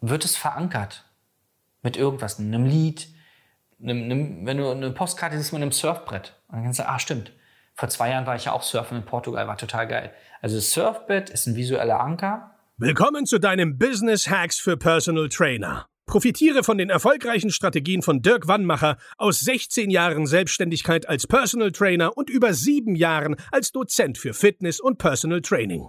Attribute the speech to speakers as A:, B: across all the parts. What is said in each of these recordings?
A: wird es verankert mit irgendwas, einem Lied, einem, einem, wenn du eine Postkarte siehst mit einem Surfbrett. Und dann kannst du ah, stimmt. Vor zwei Jahren war ich ja auch surfen in Portugal, war total geil. Also das Surfbrett ist ein visueller Anker.
B: Willkommen zu deinem Business Hacks für Personal Trainer. Profitiere von den erfolgreichen Strategien von Dirk Wannmacher aus 16 Jahren Selbstständigkeit als Personal Trainer und über sieben Jahren als Dozent für Fitness und Personal Training.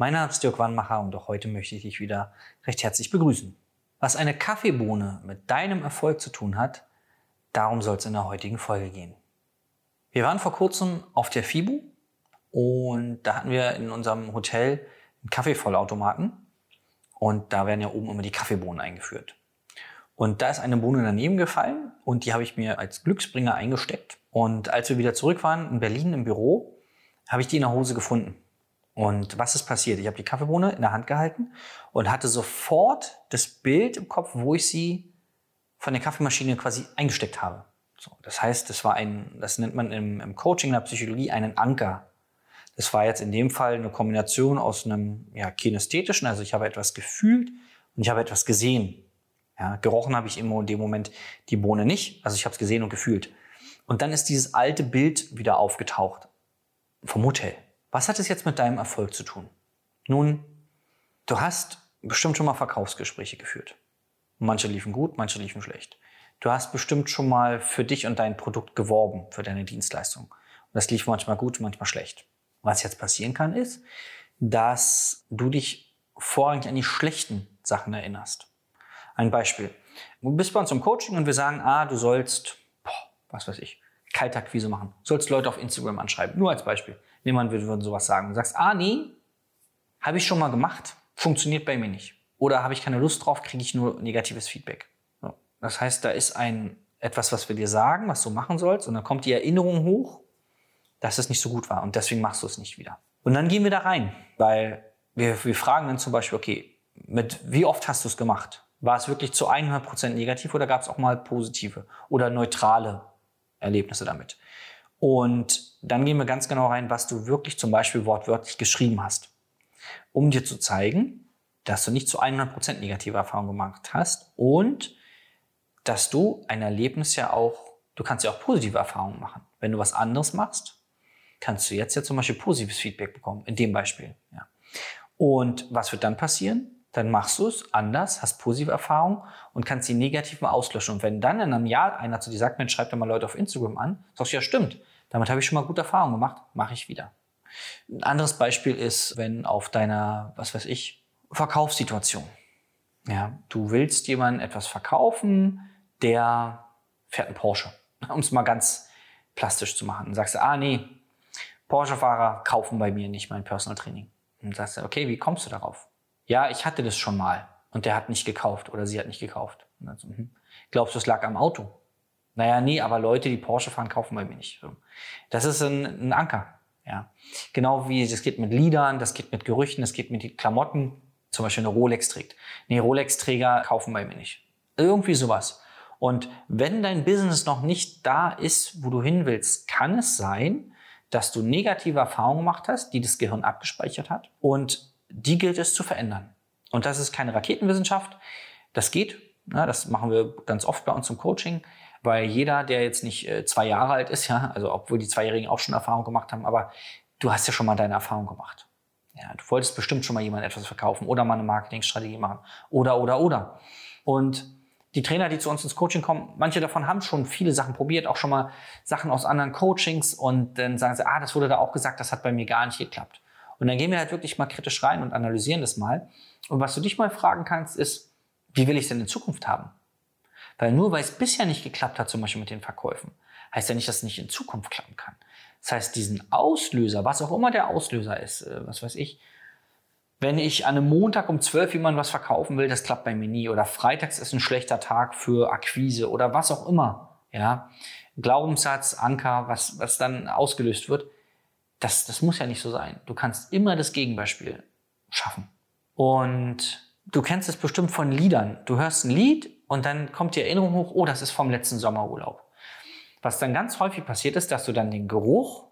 A: Mein Name ist Dirk Wannmacher und auch heute möchte ich dich wieder recht herzlich begrüßen. Was eine Kaffeebohne mit deinem Erfolg zu tun hat, darum soll es in der heutigen Folge gehen. Wir waren vor kurzem auf der FIBU und da hatten wir in unserem Hotel einen Kaffeevollautomaten und da werden ja oben immer die Kaffeebohnen eingeführt. Und da ist eine Bohne daneben gefallen und die habe ich mir als Glücksbringer eingesteckt. Und als wir wieder zurück waren in Berlin im Büro, habe ich die in der Hose gefunden. Und was ist passiert? Ich habe die Kaffeebohne in der Hand gehalten und hatte sofort das Bild im Kopf, wo ich sie von der Kaffeemaschine quasi eingesteckt habe. So, das heißt, das war ein, das nennt man im, im Coaching, in der Psychologie einen Anker. Das war jetzt in dem Fall eine Kombination aus einem ja, kinästhetischen, also ich habe etwas gefühlt und ich habe etwas gesehen. Ja, gerochen habe ich immer in dem Moment die Bohne nicht, also ich habe es gesehen und gefühlt. Und dann ist dieses alte Bild wieder aufgetaucht vom Hotel. Was hat es jetzt mit deinem Erfolg zu tun? Nun, du hast bestimmt schon mal Verkaufsgespräche geführt. Manche liefen gut, manche liefen schlecht. Du hast bestimmt schon mal für dich und dein Produkt geworben, für deine Dienstleistung. Und das lief manchmal gut, manchmal schlecht. Was jetzt passieren kann, ist, dass du dich vorrangig an die schlechten Sachen erinnerst. Ein Beispiel. Du bist bei uns im Coaching und wir sagen, ah, du sollst, boah, was weiß ich, Kaltakquise machen. Sollst Leute auf Instagram anschreiben. Nur als Beispiel. Niemand würde sowas sagen. Du sagst, ah nee, habe ich schon mal gemacht, funktioniert bei mir nicht. Oder habe ich keine Lust drauf, kriege ich nur negatives Feedback. Das heißt, da ist ein etwas, was wir dir sagen, was du machen sollst, und dann kommt die Erinnerung hoch, dass es nicht so gut war und deswegen machst du es nicht wieder. Und dann gehen wir da rein, weil wir, wir fragen dann zum Beispiel, okay, mit wie oft hast du es gemacht? War es wirklich zu 100% negativ oder gab es auch mal positive oder neutrale Erlebnisse damit? Und dann gehen wir ganz genau rein, was du wirklich zum Beispiel wortwörtlich geschrieben hast, um dir zu zeigen, dass du nicht zu 100% negative Erfahrungen gemacht hast und dass du ein Erlebnis ja auch, du kannst ja auch positive Erfahrungen machen. Wenn du was anderes machst, kannst du jetzt ja zum Beispiel positives Feedback bekommen, in dem Beispiel. Ja. Und was wird dann passieren? Dann machst du es anders, hast positive Erfahrungen und kannst die negativen auslöschen. Und wenn dann in einem Jahr einer zu dir sagt, Mensch, schreib doch mal Leute auf Instagram an, sagst du, ja stimmt, damit habe ich schon mal gute Erfahrungen gemacht, mache ich wieder. Ein anderes Beispiel ist, wenn auf deiner, was weiß ich, Verkaufssituation. Ja, du willst jemandem etwas verkaufen, der fährt einen Porsche. Um es mal ganz plastisch zu machen. Dann sagst du, ah nee, Porsche-Fahrer kaufen bei mir nicht mein Personal Training. Und sagst du, okay, wie kommst du darauf? Ja, ich hatte das schon mal und der hat nicht gekauft oder sie hat nicht gekauft. So, hm. Glaubst du, es lag am Auto? Naja, nee, aber Leute, die Porsche fahren, kaufen bei mir nicht. Das ist ein, ein Anker. Ja. Genau wie das geht mit Liedern, das geht mit Gerüchten, das geht mit Klamotten. Zum Beispiel eine Rolex trägt. Nee, Rolex-Träger kaufen bei mir nicht. Irgendwie sowas. Und wenn dein Business noch nicht da ist, wo du hin willst, kann es sein, dass du negative Erfahrungen gemacht hast, die das Gehirn abgespeichert hat. Und die gilt es zu verändern. Und das ist keine Raketenwissenschaft. Das geht. das machen wir ganz oft bei uns im Coaching. Weil jeder, der jetzt nicht äh, zwei Jahre alt ist, ja, also obwohl die Zweijährigen auch schon Erfahrung gemacht haben, aber du hast ja schon mal deine Erfahrung gemacht. Ja, du wolltest bestimmt schon mal jemand etwas verkaufen oder mal eine Marketingstrategie machen oder, oder, oder. Und die Trainer, die zu uns ins Coaching kommen, manche davon haben schon viele Sachen probiert, auch schon mal Sachen aus anderen Coachings und dann sagen sie, ah, das wurde da auch gesagt, das hat bei mir gar nicht geklappt. Und dann gehen wir halt wirklich mal kritisch rein und analysieren das mal. Und was du dich mal fragen kannst, ist, wie will ich es denn in Zukunft haben? Weil nur weil es bisher nicht geklappt hat, zum Beispiel mit den Verkäufen, heißt ja nicht, dass es nicht in Zukunft klappen kann. Das heißt, diesen Auslöser, was auch immer der Auslöser ist, äh, was weiß ich, Wenn ich an einem Montag um 12 jemand was verkaufen will, das klappt bei mir nie. Oder freitags ist ein schlechter Tag für Akquise oder was auch immer. Ja, Glaubenssatz, Anker, was, was dann ausgelöst wird. Das, das muss ja nicht so sein. Du kannst immer das Gegenbeispiel schaffen. Und du kennst es bestimmt von Liedern. Du hörst ein Lied und dann kommt die Erinnerung hoch, oh, das ist vom letzten Sommerurlaub. Was dann ganz häufig passiert ist, dass du dann den Geruch,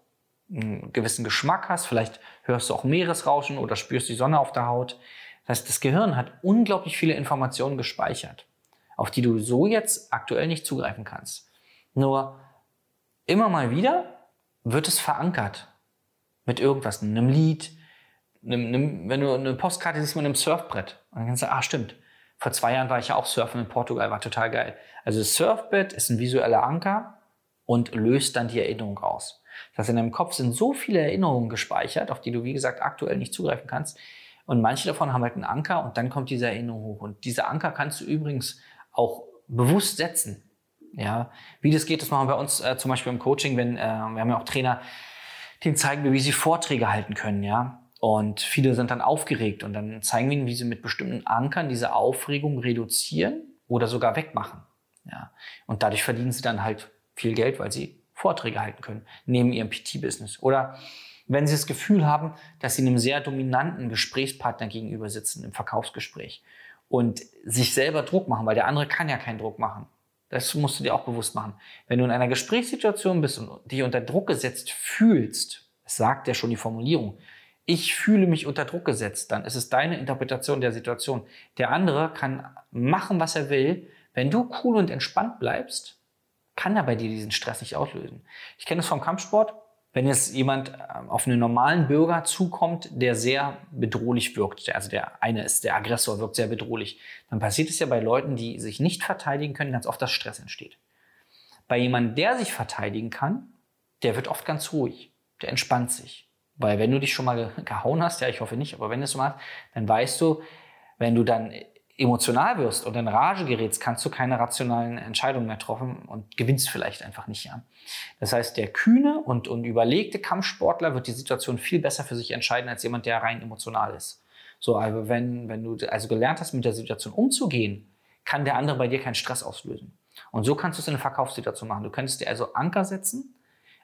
A: einen gewissen Geschmack hast, vielleicht hörst du auch Meeresrauschen oder spürst die Sonne auf der Haut. Das heißt, das Gehirn hat unglaublich viele Informationen gespeichert, auf die du so jetzt aktuell nicht zugreifen kannst. Nur immer mal wieder wird es verankert mit irgendwas, einem Lied, einem, einem, wenn du eine Postkarte siehst mit einem Surfbrett. Und dann kannst du, ah, stimmt. Vor zwei Jahren war ich ja auch surfen in Portugal, war total geil. Also das Surfbrett ist ein visueller Anker und löst dann die Erinnerung aus. Das heißt, in deinem Kopf sind so viele Erinnerungen gespeichert, auf die du, wie gesagt, aktuell nicht zugreifen kannst. Und manche davon haben halt einen Anker und dann kommt diese Erinnerung hoch. Und diese Anker kannst du übrigens auch bewusst setzen. Ja, wie das geht, das machen wir bei uns äh, zum Beispiel im Coaching, wenn äh, wir haben ja auch Trainer, denen zeigen wir, wie sie Vorträge halten können, ja. Und viele sind dann aufgeregt und dann zeigen wir ihnen, wie sie mit bestimmten Ankern diese Aufregung reduzieren oder sogar wegmachen. Ja. Und dadurch verdienen sie dann halt viel Geld, weil sie Vorträge halten können, neben ihrem PT-Business. Oder wenn sie das Gefühl haben, dass sie einem sehr dominanten Gesprächspartner gegenüber sitzen im Verkaufsgespräch und sich selber Druck machen, weil der andere kann ja keinen Druck machen. Das musst du dir auch bewusst machen. Wenn du in einer Gesprächssituation bist und dich unter Druck gesetzt fühlst, das sagt ja schon die Formulierung, ich fühle mich unter Druck gesetzt, dann ist es deine Interpretation der Situation. Der andere kann machen, was er will. Wenn du cool und entspannt bleibst, kann er bei dir diesen Stress nicht auslösen. Ich kenne es vom Kampfsport. Wenn jetzt jemand ähm, auf einen normalen Bürger zukommt, der sehr bedrohlich wirkt, also der eine ist der Aggressor, wirkt sehr bedrohlich, dann passiert es ja bei Leuten, die sich nicht verteidigen können, ganz oft, dass Stress entsteht. Bei jemandem, der sich verteidigen kann, der wird oft ganz ruhig, der entspannt sich. Weil wenn du dich schon mal gehauen hast, ja, ich hoffe nicht, aber wenn du es mal hast, dann weißt du, wenn du dann emotional wirst und in Rage gerätst, kannst du keine rationalen Entscheidungen mehr treffen und gewinnst vielleicht einfach nicht. Ja. Das heißt, der kühne und, und überlegte Kampfsportler wird die Situation viel besser für sich entscheiden als jemand, der rein emotional ist. So, aber wenn, wenn du also gelernt hast, mit der Situation umzugehen, kann der andere bei dir keinen Stress auslösen. Und so kannst du es in einer Verkaufssituation machen. Du könntest dir also Anker setzen,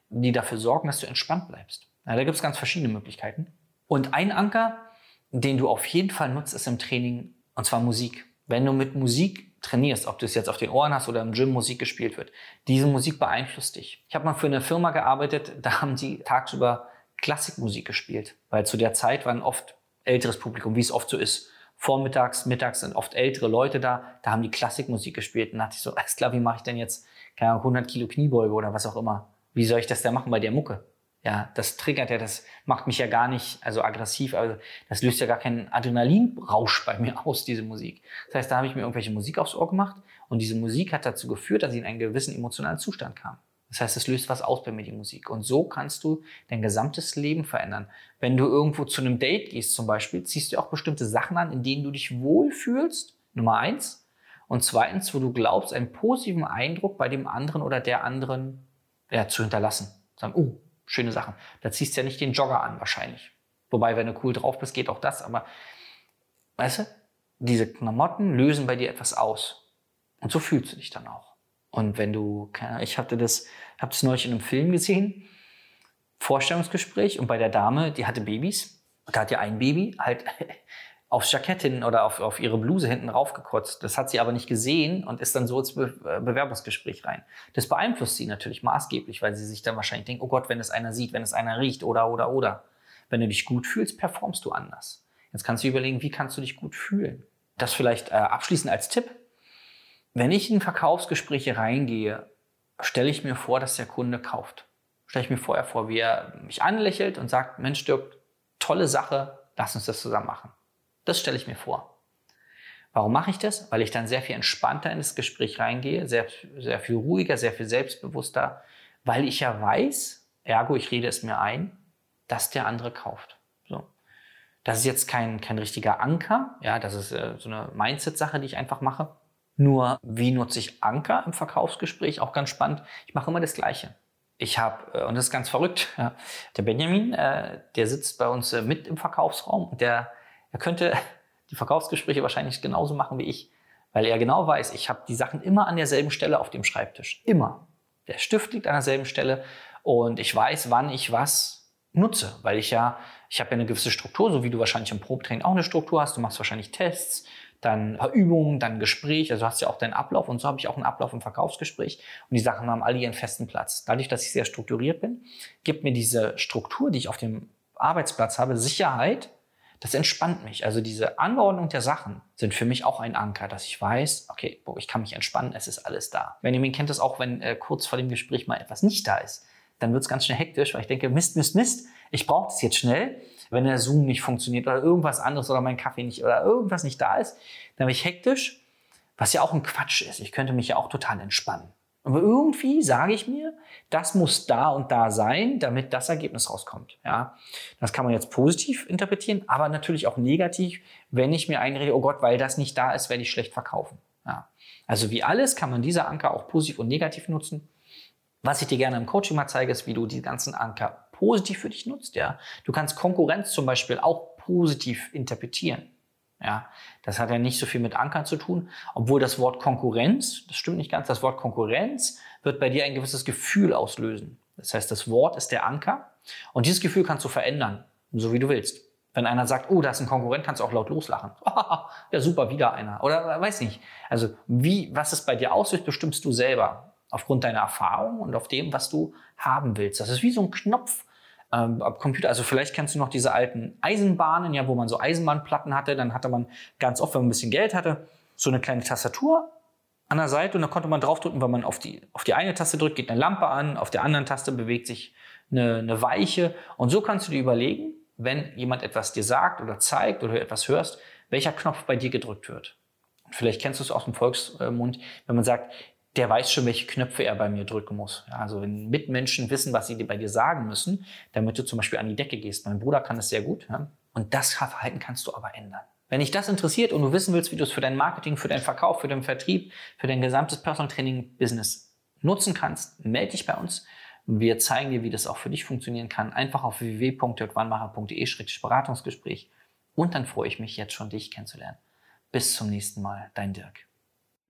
A: die dafür sorgen, dass du entspannt bleibst. Ja, da gibt es ganz verschiedene Möglichkeiten. Und ein Anker, den du auf jeden Fall nutzt, ist im Training und zwar Musik. Wenn du mit Musik trainierst, ob du es jetzt auf den Ohren hast oder im Gym Musik gespielt wird, diese Musik beeinflusst dich. Ich habe mal für eine Firma gearbeitet, da haben sie tagsüber Klassikmusik gespielt, weil zu der Zeit waren oft älteres Publikum, wie es oft so ist. Vormittags, mittags sind oft ältere Leute da, da haben die Klassikmusik gespielt. Und da dachte ich so, alles klar, wie mache ich denn jetzt keine 100 Kilo Kniebeuge oder was auch immer? Wie soll ich das denn machen bei der Mucke? Ja, das triggert ja, das macht mich ja gar nicht also aggressiv, also das löst ja gar keinen Adrenalinrausch bei mir aus, diese Musik. Das heißt, da habe ich mir irgendwelche Musik aufs Ohr gemacht und diese Musik hat dazu geführt, dass ich in einen gewissen emotionalen Zustand kam. Das heißt, es löst was aus bei mir, die Musik. Und so kannst du dein gesamtes Leben verändern. Wenn du irgendwo zu einem Date gehst zum Beispiel, ziehst du auch bestimmte Sachen an, in denen du dich wohlfühlst, Nummer eins. Und zweitens, wo du glaubst, einen positiven Eindruck bei dem anderen oder der anderen ja, zu hinterlassen. Sagen, oh, schöne Sachen. Da ziehst du ja nicht den Jogger an, wahrscheinlich. Wobei, wenn du cool drauf bist, geht auch das. Aber, weißt du, diese Klamotten lösen bei dir etwas aus. Und so fühlst du dich dann auch. Und wenn du, ich hatte das, habe das neulich in einem Film gesehen, Vorstellungsgespräch und bei der Dame, die hatte Babys, da hat ja ein Baby halt aufs Jackett hinten oder auf, auf ihre Bluse hinten raufgekotzt. Das hat sie aber nicht gesehen und ist dann so ins Be äh, Bewerbungsgespräch rein. Das beeinflusst sie natürlich maßgeblich, weil sie sich dann wahrscheinlich denkt, oh Gott, wenn es einer sieht, wenn es einer riecht oder, oder, oder. Wenn du dich gut fühlst, performst du anders. Jetzt kannst du überlegen, wie kannst du dich gut fühlen? Das vielleicht äh, abschließend als Tipp. Wenn ich in Verkaufsgespräche reingehe, stelle ich mir vor, dass der Kunde kauft. Stelle ich mir vorher vor, wie er mich anlächelt und sagt, Mensch Dirk, tolle Sache, lass uns das zusammen machen. Das stelle ich mir vor. Warum mache ich das? Weil ich dann sehr viel entspannter in das Gespräch reingehe, sehr, sehr viel ruhiger, sehr viel selbstbewusster, weil ich ja weiß, ergo, ich rede es mir ein, dass der andere kauft. So. Das ist jetzt kein, kein richtiger Anker, ja, das ist äh, so eine Mindset-Sache, die ich einfach mache. Nur, wie nutze ich Anker im Verkaufsgespräch? Auch ganz spannend. Ich mache immer das Gleiche. Ich habe, äh, und das ist ganz verrückt, ja, der Benjamin, äh, der sitzt bei uns äh, mit im Verkaufsraum und der Er könnte die Verkaufsgespräche wahrscheinlich genauso machen wie ich, weil er genau weiß, ich habe die Sachen immer an derselben Stelle auf dem Schreibtisch. Immer. Der Stift liegt an derselben Stelle und ich weiß, wann ich was nutze, weil ich ja, ich habe ja eine gewisse Struktur, so wie du wahrscheinlich im Probetraining auch eine Struktur hast. Du machst wahrscheinlich Tests, dann ein paar Übungen, dann ein Gespräch. Also du hast ja auch deinen Ablauf und so habe ich auch einen Ablauf im Verkaufsgespräch. Und die Sachen haben alle ihren festen Platz. Dadurch, dass ich sehr strukturiert bin, gibt mir diese Struktur, die ich auf dem Arbeitsplatz habe, Sicherheit. Das entspannt mich. Also diese Anordnung der Sachen sind für mich auch ein Anker, dass ich weiß, okay, boah, ich kann mich entspannen, es ist alles da. Benjamin kennt das auch, wenn äh, kurz vor dem Gespräch mal etwas nicht da ist. Dann wird es ganz schnell hektisch, weil ich denke, Mist, Mist, Mist, ich brauche das jetzt schnell. Wenn der Zoom nicht funktioniert oder irgendwas anderes oder mein Kaffee nicht oder irgendwas nicht da ist, dann bin ich hektisch, was ja auch ein Quatsch ist. Ich könnte mich ja auch total entspannen. Aber irgendwie sage ich mir, das muss da und da sein, damit das Ergebnis rauskommt. Ja, das kann man jetzt positiv interpretieren, aber natürlich auch negativ, wenn ich mir einrede, oh Gott, weil das nicht da ist, werde ich schlecht verkaufen. Ja. Also wie alles kann man diese Anker auch positiv und negativ nutzen. Was ich dir gerne im Coaching mal zeige, ist, wie du die ganzen Anker positiv für dich nutzt. Ja, du kannst Konkurrenz zum Beispiel auch positiv interpretieren. Ja, das hat ja nicht so viel mit Ankern zu tun, obwohl das Wort Konkurrenz, das stimmt nicht ganz, das Wort Konkurrenz wird bei dir ein gewisses Gefühl auslösen. Das heißt, das Wort ist der Anker und dieses Gefühl kannst du verändern, so wie du willst. Wenn einer sagt, oh, da ist ein Konkurrent, kannst du auch laut loslachen. ja, super, wieder einer. Oder weiß nicht. Also, wie, was es bei dir auslöst, bestimmst du selber. Aufgrund deiner Erfahrung und auf dem, was du haben willst. Das ist wie so ein Knopf, ähm, Computer, also vielleicht kennst du noch diese alten Eisenbahnen, ja, wo man so Eisenbahnplatten hatte, dann hatte man ganz oft, wenn man ein bisschen Geld hatte, so eine kleine Tastatur an der Seite und da konnte man draufdrücken, wenn man auf die, auf die eine Taste drückt, geht eine Lampe an, auf der anderen Taste bewegt sich eine, eine Weiche und so kannst du dir überlegen, wenn jemand etwas dir sagt oder zeigt oder etwas hörst, welcher Knopf bei dir gedrückt wird. Vielleicht kennst du es aus dem Volksmund, wenn man sagt, der weiß schon, welche Knöpfe er bei mir drücken muss. Also wenn Mitmenschen wissen, was sie bei dir sagen müssen, damit du zum Beispiel an die Decke gehst. Mein Bruder kann das sehr gut. Ja? Und das Verhalten kannst du aber ändern. Wenn dich das interessiert und du wissen willst, wie du es für dein Marketing, für deinen Verkauf, für deinen Vertrieb, für dein gesamtes Personal Training Business nutzen kannst, melde dich bei uns. Wir zeigen dir, wie das auch für dich funktionieren kann. Einfach auf www.dirkwannmacher.de-beratungsgespräch. Und dann freue ich mich jetzt schon, dich kennenzulernen. Bis zum nächsten Mal, dein Dirk.